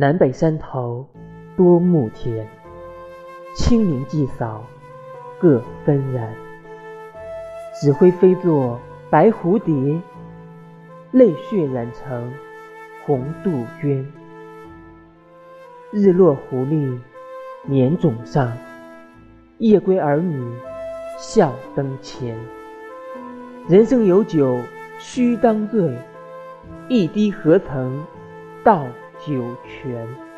南北山头多暮田，清明祭扫各纷然。纸灰飞作白蝴蝶，泪血染成红杜鹃。日落狐狸眠冢上，夜归儿女笑灯前。人生有酒须当醉，一滴何曾到酒泉。